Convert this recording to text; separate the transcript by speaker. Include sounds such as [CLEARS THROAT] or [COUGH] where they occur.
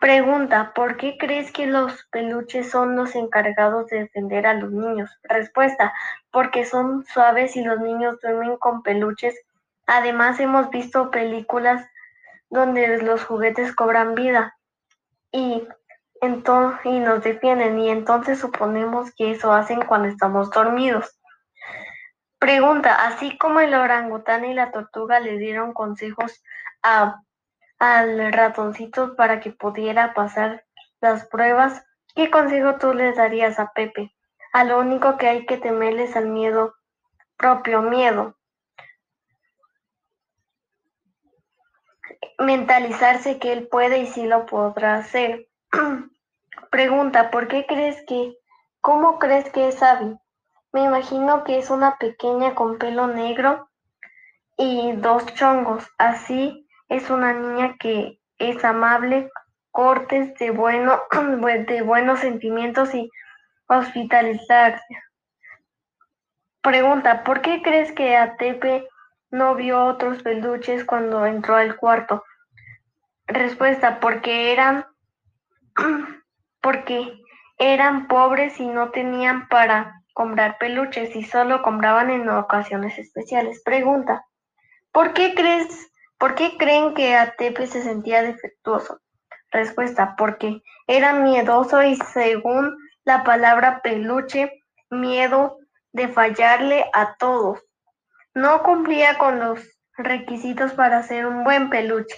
Speaker 1: Pregunta, ¿por qué crees que los peluches son los encargados de defender a los niños? Respuesta, porque son suaves y los niños duermen con peluches. Además, hemos visto películas donde los juguetes cobran vida y, y nos defienden y entonces suponemos que eso hacen cuando estamos dormidos. Pregunta, así como el orangután y la tortuga le dieron consejos a al ratoncito para que pudiera pasar las pruebas, ¿qué consejo tú les darías a Pepe? A lo único que hay que temerles al miedo, propio miedo. Mentalizarse que él puede y sí lo podrá hacer. [CLEARS THROAT] Pregunta, ¿por qué crees que, cómo crees que es Abby? Me imagino que es una pequeña con pelo negro y dos chongos, así es una niña que es amable, cortes de, bueno, [CLEARS THROAT] de buenos sentimientos y hospitalizarse. Pregunta, ¿por qué crees que Atepe no vio otros peluches cuando entró al cuarto? Respuesta, porque eran [CLEARS THROAT] porque eran pobres y no tenían para comprar peluches y solo compraban en ocasiones especiales. Pregunta, ¿por qué crees ¿Por qué creen que Atepe se sentía defectuoso? Respuesta, porque era miedoso y según la palabra peluche, miedo de fallarle a todos. No cumplía con los requisitos para ser un buen peluche.